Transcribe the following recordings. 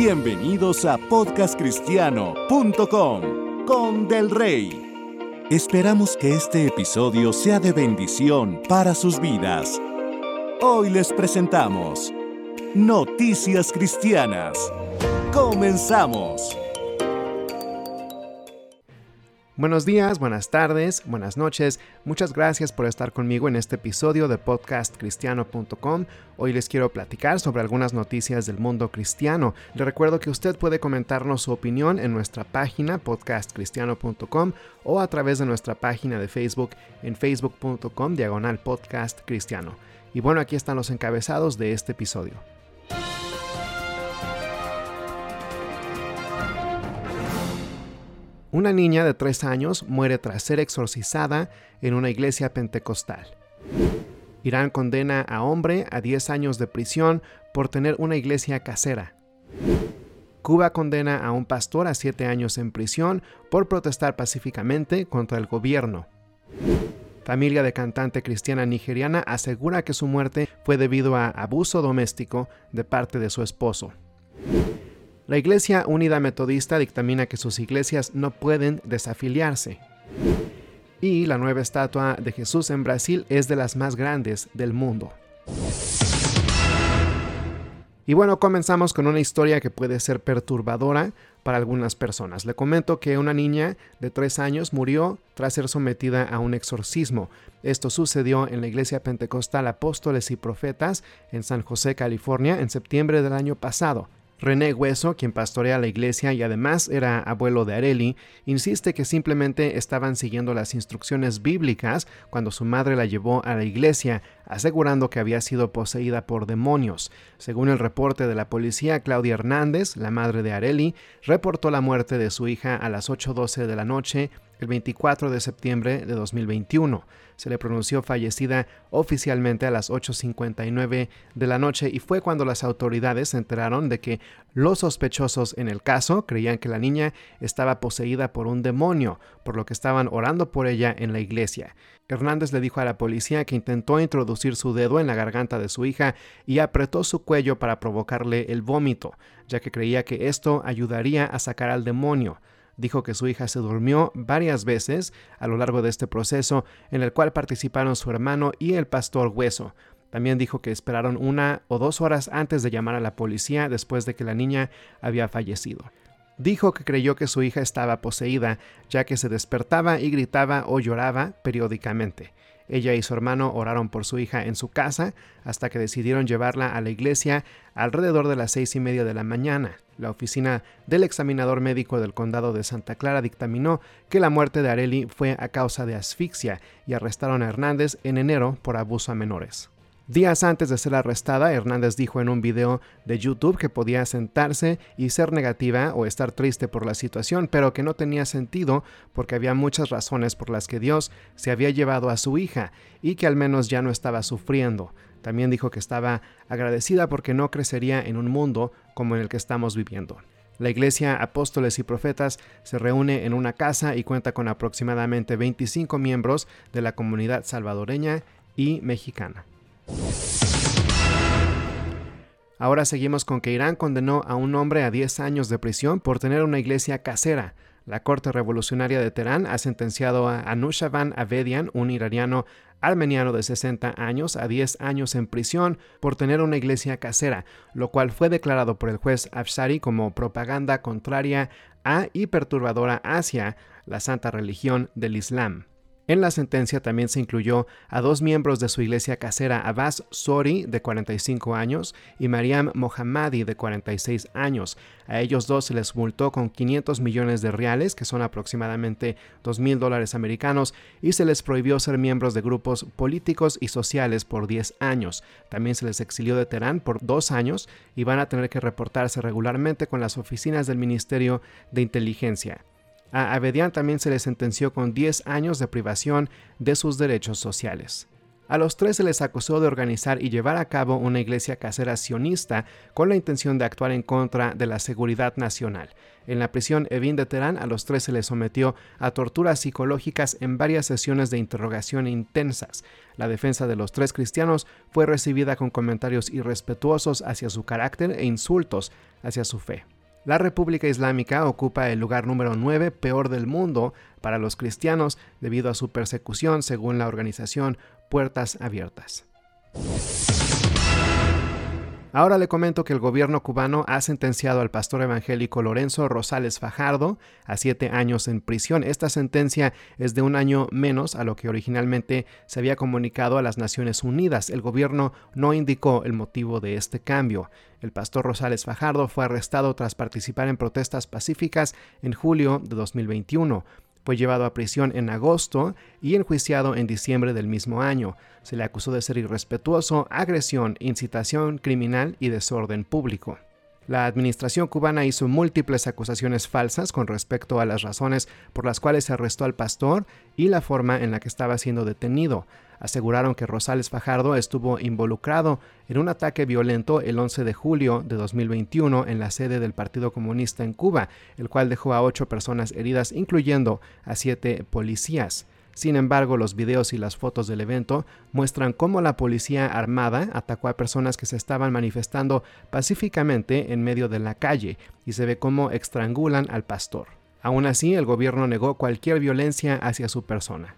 Bienvenidos a podcastcristiano.com con Del Rey. Esperamos que este episodio sea de bendición para sus vidas. Hoy les presentamos Noticias Cristianas. Comenzamos. Buenos días, buenas tardes, buenas noches. Muchas gracias por estar conmigo en este episodio de podcastcristiano.com. Hoy les quiero platicar sobre algunas noticias del mundo cristiano. Le recuerdo que usted puede comentarnos su opinión en nuestra página podcastcristiano.com o a través de nuestra página de Facebook en facebook.com diagonal podcast cristiano. Y bueno, aquí están los encabezados de este episodio. Una niña de 3 años muere tras ser exorcizada en una iglesia pentecostal. Irán condena a hombre a 10 años de prisión por tener una iglesia casera. Cuba condena a un pastor a 7 años en prisión por protestar pacíficamente contra el gobierno. Familia de cantante cristiana nigeriana asegura que su muerte fue debido a abuso doméstico de parte de su esposo. La Iglesia Unida Metodista dictamina que sus iglesias no pueden desafiliarse. Y la nueva estatua de Jesús en Brasil es de las más grandes del mundo. Y bueno, comenzamos con una historia que puede ser perturbadora para algunas personas. Le comento que una niña de tres años murió tras ser sometida a un exorcismo. Esto sucedió en la iglesia pentecostal Apóstoles y Profetas en San José, California, en septiembre del año pasado. René Hueso, quien pastorea la iglesia y además era abuelo de Areli, insiste que simplemente estaban siguiendo las instrucciones bíblicas cuando su madre la llevó a la iglesia, asegurando que había sido poseída por demonios. Según el reporte de la policía, Claudia Hernández, la madre de Areli, reportó la muerte de su hija a las 8.12 de la noche el 24 de septiembre de 2021. Se le pronunció fallecida oficialmente a las 8.59 de la noche y fue cuando las autoridades se enteraron de que los sospechosos en el caso creían que la niña estaba poseída por un demonio, por lo que estaban orando por ella en la iglesia. Hernández le dijo a la policía que intentó introducir su dedo en la garganta de su hija y apretó su cuello para provocarle el vómito, ya que creía que esto ayudaría a sacar al demonio dijo que su hija se durmió varias veces a lo largo de este proceso en el cual participaron su hermano y el pastor Hueso. También dijo que esperaron una o dos horas antes de llamar a la policía después de que la niña había fallecido. Dijo que creyó que su hija estaba poseída, ya que se despertaba y gritaba o lloraba periódicamente. Ella y su hermano oraron por su hija en su casa hasta que decidieron llevarla a la iglesia alrededor de las seis y media de la mañana. La oficina del examinador médico del condado de Santa Clara dictaminó que la muerte de Areli fue a causa de asfixia y arrestaron a Hernández en enero por abuso a menores. Días antes de ser arrestada, Hernández dijo en un video de YouTube que podía sentarse y ser negativa o estar triste por la situación, pero que no tenía sentido porque había muchas razones por las que Dios se había llevado a su hija y que al menos ya no estaba sufriendo. También dijo que estaba agradecida porque no crecería en un mundo como en el que estamos viviendo. La Iglesia Apóstoles y Profetas se reúne en una casa y cuenta con aproximadamente 25 miembros de la comunidad salvadoreña y mexicana. Ahora seguimos con que Irán condenó a un hombre a 10 años de prisión por tener una iglesia casera. La Corte Revolucionaria de Teherán ha sentenciado a Anushavan Avedian, un iraniano armeniano de 60 años, a 10 años en prisión por tener una iglesia casera, lo cual fue declarado por el juez Afshari como propaganda contraria a y perturbadora hacia la santa religión del Islam. En la sentencia también se incluyó a dos miembros de su iglesia casera, Abbas Sori, de 45 años, y Mariam Mohammadi, de 46 años. A ellos dos se les multó con 500 millones de reales, que son aproximadamente 2 mil dólares americanos, y se les prohibió ser miembros de grupos políticos y sociales por 10 años. También se les exilió de Teherán por dos años y van a tener que reportarse regularmente con las oficinas del Ministerio de Inteligencia. A Abedian también se le sentenció con 10 años de privación de sus derechos sociales. A los tres se les acusó de organizar y llevar a cabo una iglesia casera sionista con la intención de actuar en contra de la seguridad nacional. En la prisión Evin de Teherán a los tres se les sometió a torturas psicológicas en varias sesiones de interrogación intensas. La defensa de los tres cristianos fue recibida con comentarios irrespetuosos hacia su carácter e insultos hacia su fe. La República Islámica ocupa el lugar número 9 peor del mundo para los cristianos debido a su persecución según la organización Puertas Abiertas. Ahora le comento que el gobierno cubano ha sentenciado al pastor evangélico Lorenzo Rosales Fajardo a siete años en prisión. Esta sentencia es de un año menos a lo que originalmente se había comunicado a las Naciones Unidas. El gobierno no indicó el motivo de este cambio. El pastor Rosales Fajardo fue arrestado tras participar en protestas pacíficas en julio de 2021. Fue llevado a prisión en agosto y enjuiciado en diciembre del mismo año. Se le acusó de ser irrespetuoso, agresión, incitación criminal y desorden público. La administración cubana hizo múltiples acusaciones falsas con respecto a las razones por las cuales se arrestó al pastor y la forma en la que estaba siendo detenido. Aseguraron que Rosales Fajardo estuvo involucrado en un ataque violento el 11 de julio de 2021 en la sede del Partido Comunista en Cuba, el cual dejó a ocho personas heridas, incluyendo a siete policías. Sin embargo, los videos y las fotos del evento muestran cómo la policía armada atacó a personas que se estaban manifestando pacíficamente en medio de la calle y se ve cómo estrangulan al pastor. Aún así, el gobierno negó cualquier violencia hacia su persona.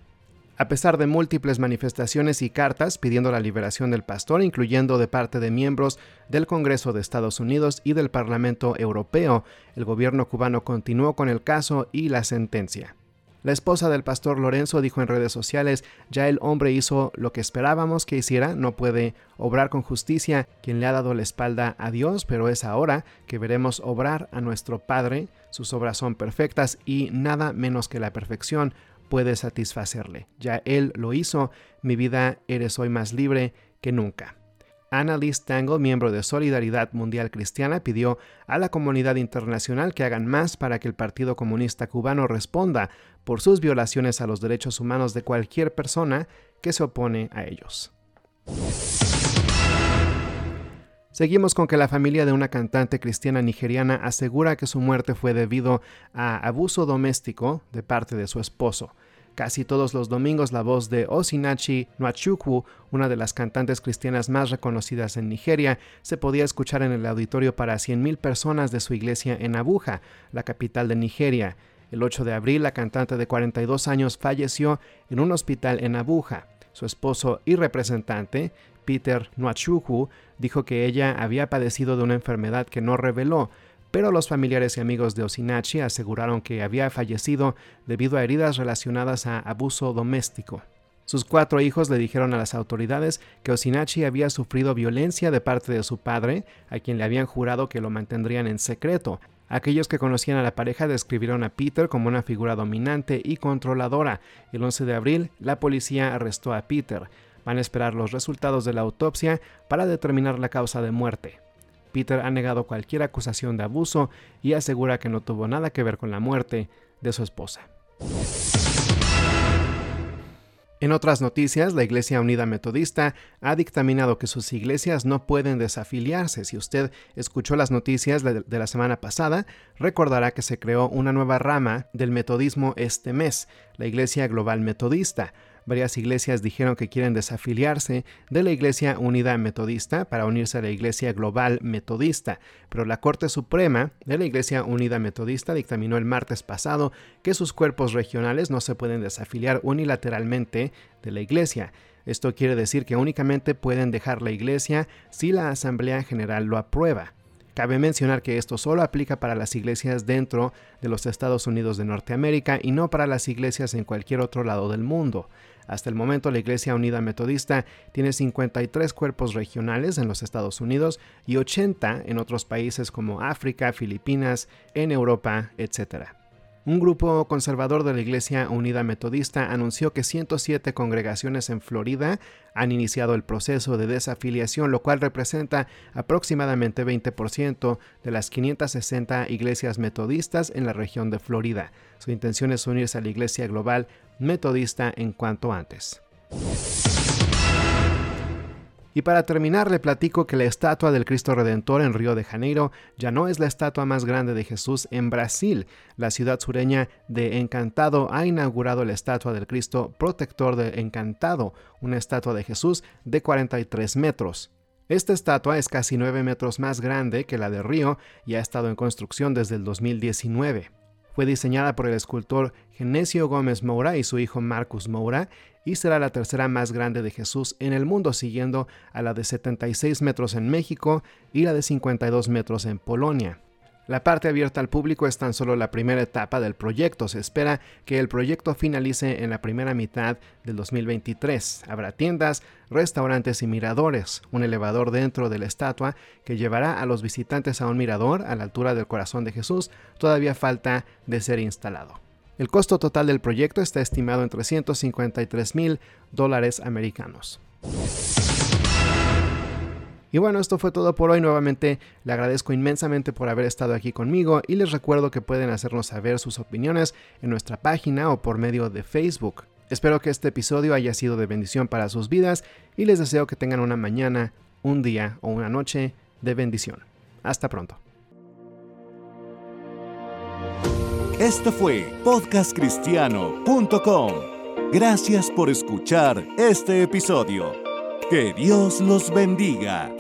A pesar de múltiples manifestaciones y cartas pidiendo la liberación del pastor, incluyendo de parte de miembros del Congreso de Estados Unidos y del Parlamento Europeo, el gobierno cubano continuó con el caso y la sentencia. La esposa del pastor Lorenzo dijo en redes sociales, ya el hombre hizo lo que esperábamos que hiciera, no puede obrar con justicia quien le ha dado la espalda a Dios, pero es ahora que veremos obrar a nuestro Padre, sus obras son perfectas y nada menos que la perfección puede satisfacerle. Ya Él lo hizo, mi vida eres hoy más libre que nunca. Annalise Tango, miembro de Solidaridad Mundial Cristiana, pidió a la comunidad internacional que hagan más para que el Partido Comunista Cubano responda por sus violaciones a los derechos humanos de cualquier persona que se opone a ellos. Seguimos con que la familia de una cantante cristiana nigeriana asegura que su muerte fue debido a abuso doméstico de parte de su esposo. Casi todos los domingos la voz de Osinachi Nwachukwu, una de las cantantes cristianas más reconocidas en Nigeria, se podía escuchar en el auditorio para 100.000 personas de su iglesia en Abuja, la capital de Nigeria. El 8 de abril, la cantante de 42 años falleció en un hospital en Abuja. Su esposo y representante, Peter Nwachukwu, dijo que ella había padecido de una enfermedad que no reveló, pero los familiares y amigos de Osinachi aseguraron que había fallecido debido a heridas relacionadas a abuso doméstico. Sus cuatro hijos le dijeron a las autoridades que Osinachi había sufrido violencia de parte de su padre, a quien le habían jurado que lo mantendrían en secreto. Aquellos que conocían a la pareja describieron a Peter como una figura dominante y controladora. El 11 de abril, la policía arrestó a Peter. Van a esperar los resultados de la autopsia para determinar la causa de muerte. Peter ha negado cualquier acusación de abuso y asegura que no tuvo nada que ver con la muerte de su esposa. En otras noticias, la Iglesia Unida Metodista ha dictaminado que sus iglesias no pueden desafiliarse. Si usted escuchó las noticias de, la semana pasada, recordará que se creó una nueva rama del metodismo este mes, la Iglesia Global Metodista. Varias iglesias dijeron que quieren desafiliarse de la Iglesia Unida Metodista para unirse a la Iglesia Global Metodista, pero la Corte Suprema de la Iglesia Unida Metodista dictaminó el martes pasado que sus cuerpos regionales no se pueden desafiliar unilateralmente de la Iglesia. Esto quiere decir que únicamente pueden dejar la Iglesia si la Asamblea General lo aprueba. Cabe mencionar que esto solo aplica para las iglesias dentro de los Estados Unidos de Norteamérica y no para las iglesias en cualquier otro lado del mundo. Hasta el momento la Iglesia Unida Metodista tiene 53 cuerpos regionales en los Estados Unidos y 80 en otros países como África, Filipinas, en Europa, etc. Un grupo conservador de la Iglesia Unida Metodista anunció que 107 congregaciones en Florida han iniciado el proceso de desafiliación, lo cual representa aproximadamente 20% de las 560 iglesias metodistas en la región de Florida. Su intención es unirse a la Iglesia Global Metodista en cuanto antes. Y para terminar, le platico que la estatua del Cristo Redentor en Río de Janeiro ya no es la estatua más grande de Jesús en Brasil. La ciudad sureña de Encantado ha inaugurado la estatua del Cristo Protector de Encantado, una estatua de Jesús de 43 metros. Esta estatua es casi 9 metros más grande que la de Río y ha estado en construcción desde el 2019. Fue diseñada por el escultor Genesio Gómez Moura y su hijo Marcus Moura y será la tercera más grande de Jesús en el mundo, siguiendo a la de 76 metros en México y la de 52 metros en Polonia. La parte abierta al público es tan solo la primera etapa del proyecto. Se espera que el proyecto finalice en la primera mitad del 2023. Habrá tiendas, restaurantes y miradores, un elevador dentro de la estatua que llevará a los visitantes a un mirador a la altura del corazón de Jesús. Todavía falta de ser instalado. El costo total del proyecto está estimado en 353 mil dólares americanos. Y bueno, esto fue todo por hoy. Nuevamente le agradezco inmensamente por haber estado aquí conmigo y les recuerdo que pueden hacernos saber sus opiniones en nuestra página o por medio de Facebook. Espero que este episodio haya sido de bendición para sus vidas y les deseo que tengan una mañana, un día o una noche de bendición. Hasta pronto. Esto fue podcastcristiano.com. Gracias por escuchar este episodio. Que Dios los bendiga.